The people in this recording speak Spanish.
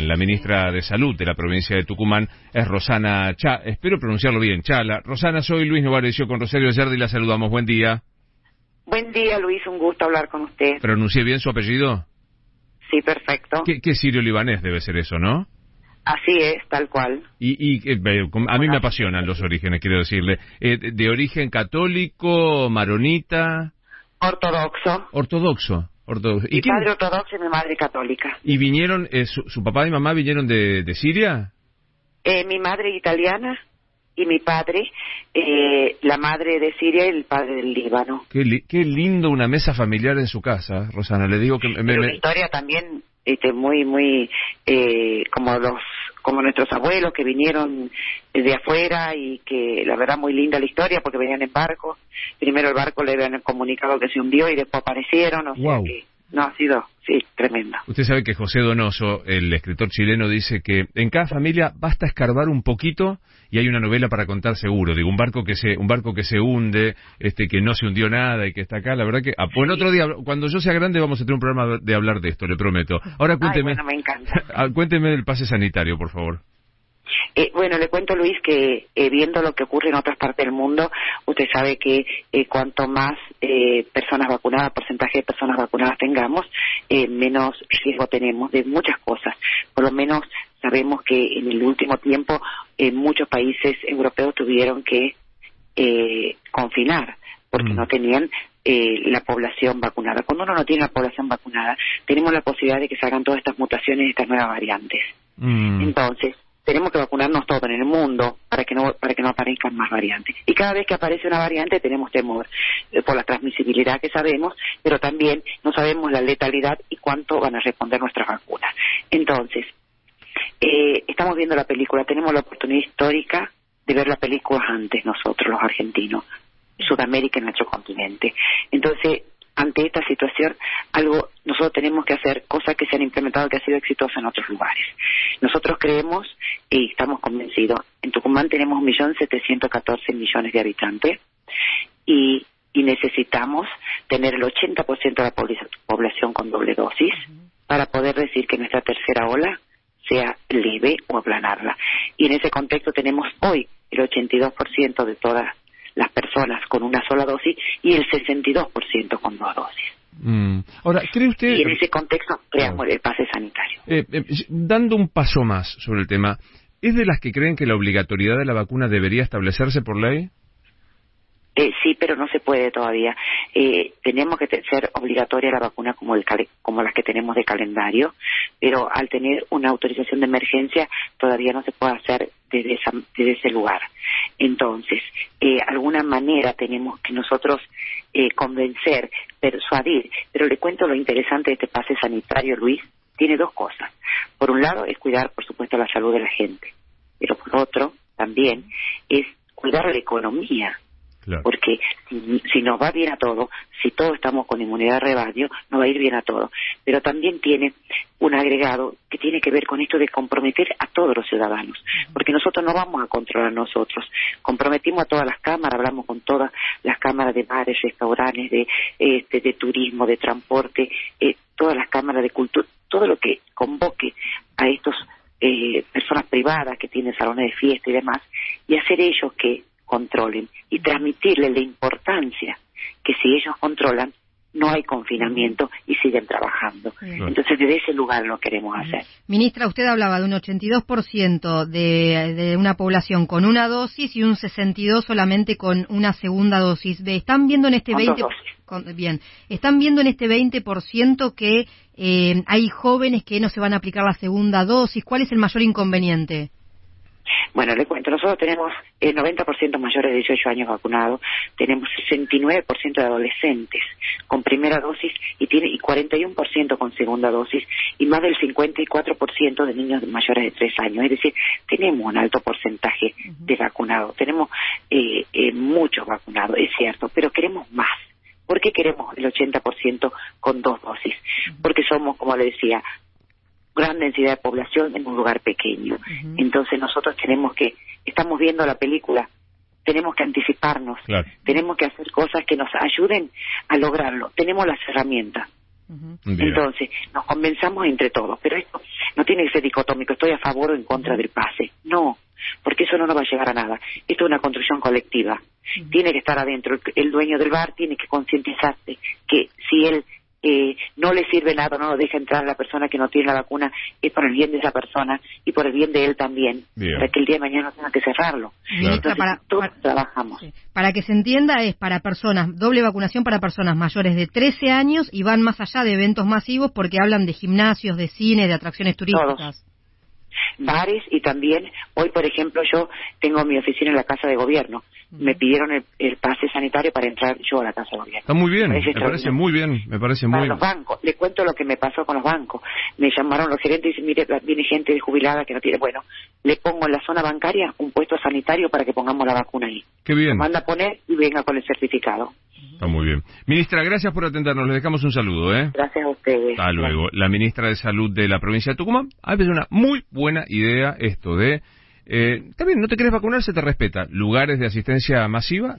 Tucumán. La ministra de Salud de la provincia de Tucumán es Rosana Cha. Espero pronunciarlo bien, Chala. Rosana, soy Luis Novarecio con Rosario Yardi y la saludamos. Buen día. Buen día, Luis. Un gusto hablar con usted. ¿Pronuncié bien su apellido? Sí, perfecto. ¿Qué, qué sirio-libanés debe ser eso, no? Así es, tal cual. Y, y eh, a mí me apasionan los orígenes, quiero decirle. Eh, ¿De origen católico, maronita? Ortodoxo. Ortodoxo. Ortodoxo. Mi padre ortodoxo y mi madre católica. ¿Y vinieron, eh, su, papá y mamá vinieron de, de Siria? Eh, mi madre italiana y mi padre, eh, la madre de Siria y el padre del Líbano. Qué, qué lindo una mesa familiar en su casa, Rosana. Le digo que me, una historia también este, muy, muy, eh, como los como nuestros abuelos que vinieron de afuera y que la verdad muy linda la historia porque venían en barco. Primero el barco le habían comunicado que se hundió y después aparecieron. O sea que no ha sido, sí, tremendo. Usted sabe que José Donoso, el escritor chileno, dice que en cada familia basta escarbar un poquito y hay una novela para contar seguro. Digo, un barco que se, un barco que se hunde, este, que no se hundió nada y que está acá. La verdad que, ah, bueno, otro día, cuando yo sea grande, vamos a tener un programa de hablar de esto, le prometo. Ahora cuénteme, me encanta. Ah, cuénteme del pase sanitario, por favor. Eh, bueno, le cuento, Luis, que eh, viendo lo que ocurre en otras partes del mundo, usted sabe que eh, cuanto más eh, personas vacunadas, porcentaje de personas vacunadas tengamos, eh, menos riesgo tenemos de muchas cosas. Por lo menos sabemos que en el último tiempo eh, muchos países europeos tuvieron que eh, confinar porque Mm. no tenían eh, la población vacunada. Cuando uno no tiene la población vacunada, tenemos la posibilidad de que se hagan todas estas mutaciones y estas nuevas variantes. Mm. Entonces, tenemos que vacunarnos todos en el mundo para que no para que no aparezcan más variantes. Y cada vez que aparece una variante tenemos temor eh, por la transmisibilidad que sabemos, pero también no sabemos la letalidad y cuánto van a responder nuestras vacunas. Entonces, eh, estamos viendo la película, tenemos la oportunidad histórica de ver la película antes nosotros, los argentinos, Sudamérica en nuestro continente. Entonces, ante esta situación, algo nosotros tenemos que hacer cosas que se han implementado que ha sido exitosa en otros lugares. Nosotros creemos y estamos convencidos, en Tucumán tenemos 1.714 millones de habitantes y, y necesitamos tener el 80% de la pobl- población con doble dosis para poder decir que nuestra tercera ola sea leve o aplanarla. Y en ese contexto tenemos hoy el 82% de todas las personas con una sola dosis y el 62% con dos dosis. Mm. Ahora, ¿cree usted, Y en ese contexto creamos el pase sanitario. eh, eh, dando un paso más sobre el tema, ¿es de las que creen que la obligatoriedad de la vacuna debería establecerse por ley? Eh, sí, pero no se puede todavía. Eh, tenemos que ser obligatoria la vacuna como, el como las que tenemos de calendario, pero al tener una autorización de emergencia todavía no se puede hacer desde, esa- desde ese lugar. Entonces, eh, alguna manera tenemos que nosotros eh, convencer, persuadir, pero le cuento lo interesante de este pase sanitario, Luis, tiene dos cosas. Por un lado es cuidar, por supuesto, la salud de la gente, pero por otro también es cuidar la economía Claro. porque si, si nos va bien a todo, si todos estamos con inmunidad de rebaño, nos va a ir bien a todo. Pero también tiene un agregado que tiene que ver con esto de comprometer a todos los ciudadanos, porque nosotros no vamos a controlar nosotros. Comprometimos a todas las cámaras, hablamos con todas las cámaras de bares, restaurantes, de, este, de turismo, de transporte, eh, todas las cámaras de cultura, todo lo que convoque a estos eh, personas privadas que tienen salones de fiesta y demás, y hacer ellos que controlen y transmitirles la importancia que si ellos controlan no hay confinamiento y siguen trabajando. Bien. Entonces desde ese lugar lo queremos hacer. Ministra, usted hablaba de un 82% de, de una población con una dosis y un 62 solamente con una segunda dosis. Ve, ¿Están viendo en este Con 20 dos dosis. con- bien, están viendo en este 20% que eh, hay jóvenes que no se van a aplicar la segunda dosis? ¿Cuál es el mayor inconveniente? Bueno, le cuento, nosotros tenemos el 90% mayores de 18 años vacunados, tenemos 69% de adolescentes con primera dosis y tiene y 41% con segunda dosis y más del 54% de niños mayores de 3 años. Es decir, tenemos un alto porcentaje de vacunados, tenemos eh, eh, muchos vacunados, es cierto, pero queremos más. ¿Por qué queremos el 80% con dos dosis? Porque somos, como le decía, gran densidad de población en un lugar pequeño. Entonces nosotros tenemos que, estamos viendo la película, tenemos que anticiparnos, Claro. tenemos que hacer cosas que nos ayuden a lograrlo. Tenemos las herramientas, Entonces, nos convenzamos entre todos, pero esto no tiene que ser dicotómico, estoy a favor o en contra del pase. No, porque eso no nos va a llegar a nada. Esto es una construcción colectiva. Tiene que estar adentro. El, dueño del bar tiene que concientizarse que si él eh, no le sirve nada, no lo deja entrar a la persona que no tiene la vacuna, es por el bien de esa persona y por el bien de él también, para que el día de mañana no tenga que cerrarlo. para, todos trabajamos. Para que se entienda, es para personas, doble vacunación para personas mayores de 13 años y van más allá de eventos masivos porque hablan de gimnasios, de cine, de atracciones turísticas bares y también hoy, por ejemplo, yo tengo mi oficina en la Casa de Gobierno. Me pidieron el, pase sanitario para entrar yo a la Casa de Gobierno. Está muy bien, me parece, muy bien, me parece muy los bancos, le cuento lo que me pasó con los bancos. Me llamaron los gerentes y dicen, mire, viene gente jubilada que no tiene, bueno, le pongo en la zona bancaria un puesto sanitario para que pongamos la vacuna ahí. Qué bien. manda a poner y venga con el certificado. Está muy bien. Ministra, gracias por atendernos. Le dejamos un saludo, ¿eh? Gracias a ustedes. Hasta luego. La ministra de Salud de la provincia de Tucumán. A veces una muy buena idea esto de... Eh, también, no te quieres vacunar, se te respeta. Lugares de asistencia masiva,